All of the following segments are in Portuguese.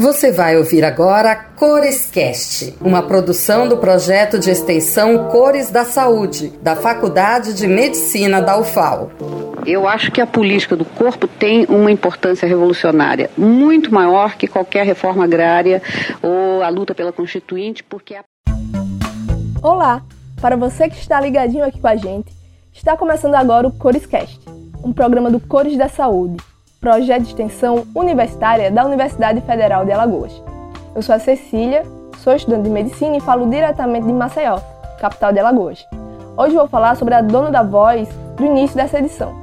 Você vai ouvir agora Corescast, uma produção do projeto de extensão Cores da Saúde, da Faculdade de Medicina da UFAL. Eu acho que a política do corpo tem uma importância revolucionária, muito maior que qualquer reforma agrária ou a luta pela Constituinte, porque a... Olá, para você que está ligadinho aqui com a gente, está começando agora o Corescast, um programa do Cores da Saúde projeto de extensão universitária da Universidade Federal de Alagoas. Eu sou a Cecília, sou estudante de medicina e falo diretamente de Maceió, capital de Alagoas. Hoje vou falar sobre a dona da voz do início dessa edição.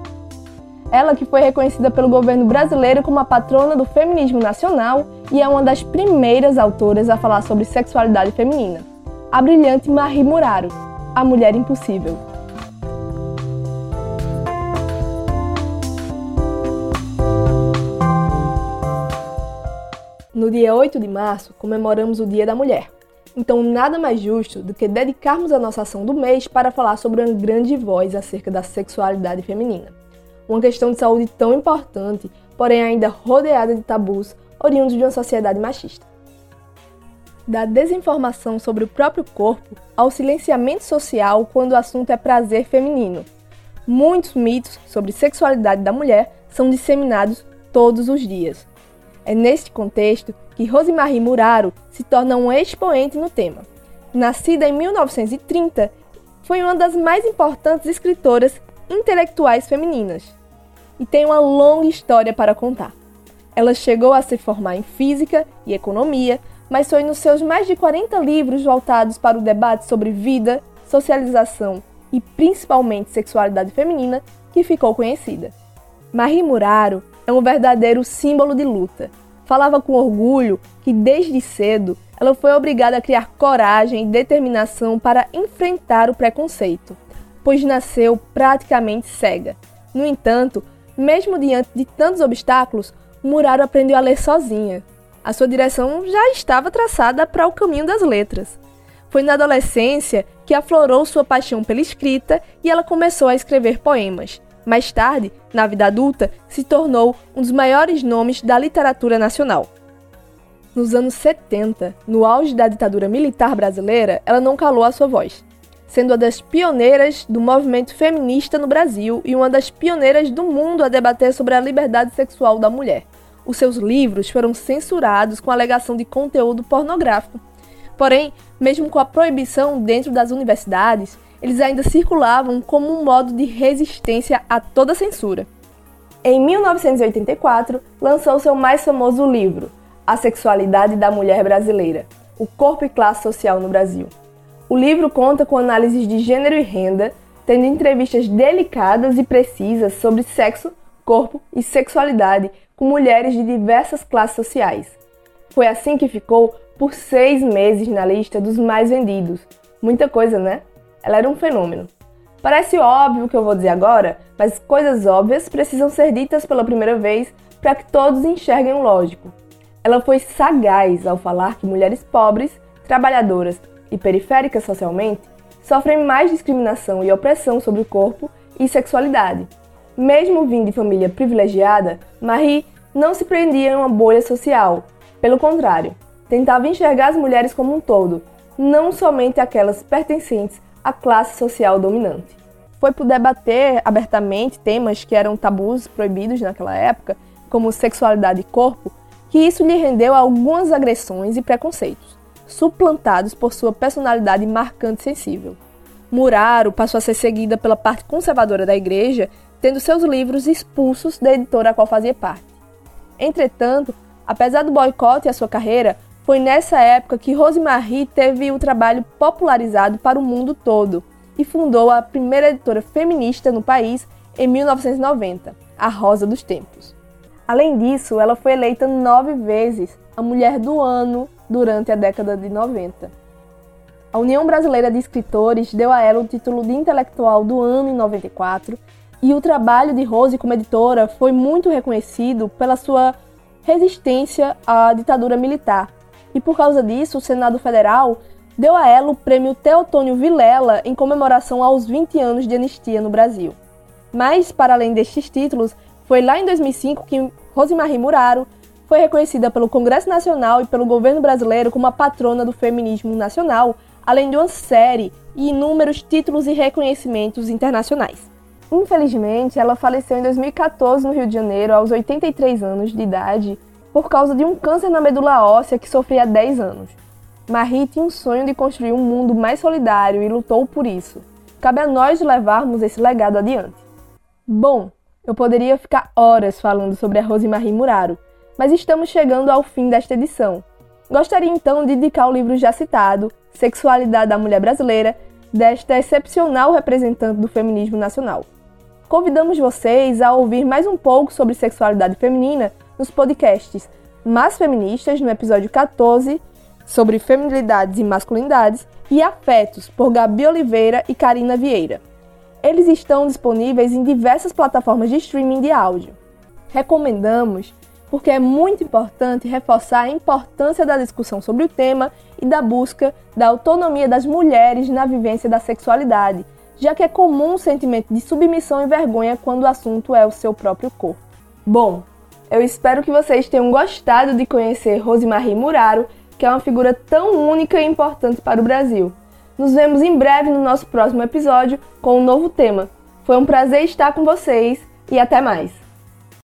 Ela que foi reconhecida pelo governo brasileiro como a patrona do feminismo nacional e é uma das primeiras autoras a falar sobre sexualidade feminina. A brilhante Marie Muraro, a mulher impossível. No dia 8 de março, comemoramos o Dia da Mulher. Então, nada mais justo do que dedicarmos a nossa ação do mês para falar sobre uma grande voz acerca da sexualidade feminina. Uma questão de saúde tão importante, porém ainda rodeada de tabus oriundos de uma sociedade machista. Da desinformação sobre o próprio corpo ao silenciamento social quando o assunto é prazer feminino. Muitos mitos sobre sexualidade da mulher são disseminados todos os dias. É neste contexto que Rosemarie Muraro se torna um expoente no tema. Nascida em 1930, foi uma das mais importantes escritoras intelectuais femininas e tem uma longa história para contar. Ela chegou a se formar em física e economia, mas foi nos seus mais de 40 livros voltados para o debate sobre vida, socialização e principalmente sexualidade feminina que ficou conhecida. Marie Muraro é um verdadeiro símbolo de luta. Falava com orgulho que desde cedo ela foi obrigada a criar coragem e determinação para enfrentar o preconceito, pois nasceu praticamente cega. No entanto, mesmo diante de tantos obstáculos, Muraro aprendeu a ler sozinha. A sua direção já estava traçada para o caminho das letras. Foi na adolescência que aflorou sua paixão pela escrita e ela começou a escrever poemas. Mais tarde, na vida adulta, se tornou um dos maiores nomes da literatura nacional. Nos anos 70, no auge da ditadura militar brasileira, ela não calou a sua voz, sendo uma das pioneiras do movimento feminista no Brasil e uma das pioneiras do mundo a debater sobre a liberdade sexual da mulher. Os seus livros foram censurados com alegação de conteúdo pornográfico. Porém, mesmo com a proibição dentro das universidades, eles ainda circulavam como um modo de resistência a toda censura. Em 1984, lançou seu mais famoso livro, A Sexualidade da Mulher Brasileira: O Corpo e Classe Social no Brasil. O livro conta com análises de gênero e renda, tendo entrevistas delicadas e precisas sobre sexo, corpo e sexualidade com mulheres de diversas classes sociais. Foi assim que ficou por seis meses na lista dos mais vendidos. Muita coisa, né? Ela era um fenômeno. Parece óbvio o que eu vou dizer agora, mas coisas óbvias precisam ser ditas pela primeira vez para que todos enxerguem o lógico. Ela foi sagaz ao falar que mulheres pobres, trabalhadoras e periféricas socialmente sofrem mais discriminação e opressão sobre o corpo e sexualidade. Mesmo vindo de família privilegiada, Marie não se prendia em uma bolha social. Pelo contrário, tentava enxergar as mulheres como um todo, não somente aquelas pertencentes a classe social dominante. Foi por debater abertamente temas que eram tabus proibidos naquela época, como sexualidade e corpo, que isso lhe rendeu algumas agressões e preconceitos, suplantados por sua personalidade marcante e sensível. Muraro passou a ser seguida pela parte conservadora da igreja, tendo seus livros expulsos da editora a qual fazia parte. Entretanto, apesar do boicote à sua carreira, foi nessa época que Rosemarie teve o trabalho popularizado para o mundo todo e fundou a primeira editora feminista no país em 1990, a Rosa dos Tempos. Além disso, ela foi eleita nove vezes a Mulher do Ano durante a década de 90. A União Brasileira de Escritores deu a ela o título de Intelectual do Ano em 94 e o trabalho de Rose como editora foi muito reconhecido pela sua resistência à ditadura militar e por causa disso o Senado Federal deu a ela o prêmio Teotônio Vilela em comemoração aos 20 anos de anistia no Brasil. Mas, para além destes títulos, foi lá em 2005 que Rosemarie Muraro foi reconhecida pelo Congresso Nacional e pelo governo brasileiro como a patrona do feminismo nacional, além de uma série e inúmeros títulos e reconhecimentos internacionais. Infelizmente, ela faleceu em 2014 no Rio de Janeiro, aos 83 anos de idade, por causa de um câncer na medula óssea que sofria há 10 anos. Marie tinha um sonho de construir um mundo mais solidário e lutou por isso. Cabe a nós levarmos esse legado adiante. Bom, eu poderia ficar horas falando sobre a Rosemarie Muraro, mas estamos chegando ao fim desta edição. Gostaria então de dedicar o livro já citado, Sexualidade da Mulher Brasileira, desta excepcional representante do feminismo nacional. Convidamos vocês a ouvir mais um pouco sobre sexualidade feminina nos podcasts Mais Feministas, no episódio 14, sobre feminilidades e masculinidades, e Afetos, por Gabi Oliveira e Karina Vieira. Eles estão disponíveis em diversas plataformas de streaming de áudio. Recomendamos porque é muito importante reforçar a importância da discussão sobre o tema e da busca da autonomia das mulheres na vivência da sexualidade, já que é comum o sentimento de submissão e vergonha quando o assunto é o seu próprio corpo. Bom, eu espero que vocês tenham gostado de conhecer Rosemarie Muraro, que é uma figura tão única e importante para o Brasil. Nos vemos em breve no nosso próximo episódio com um novo tema. Foi um prazer estar com vocês e até mais!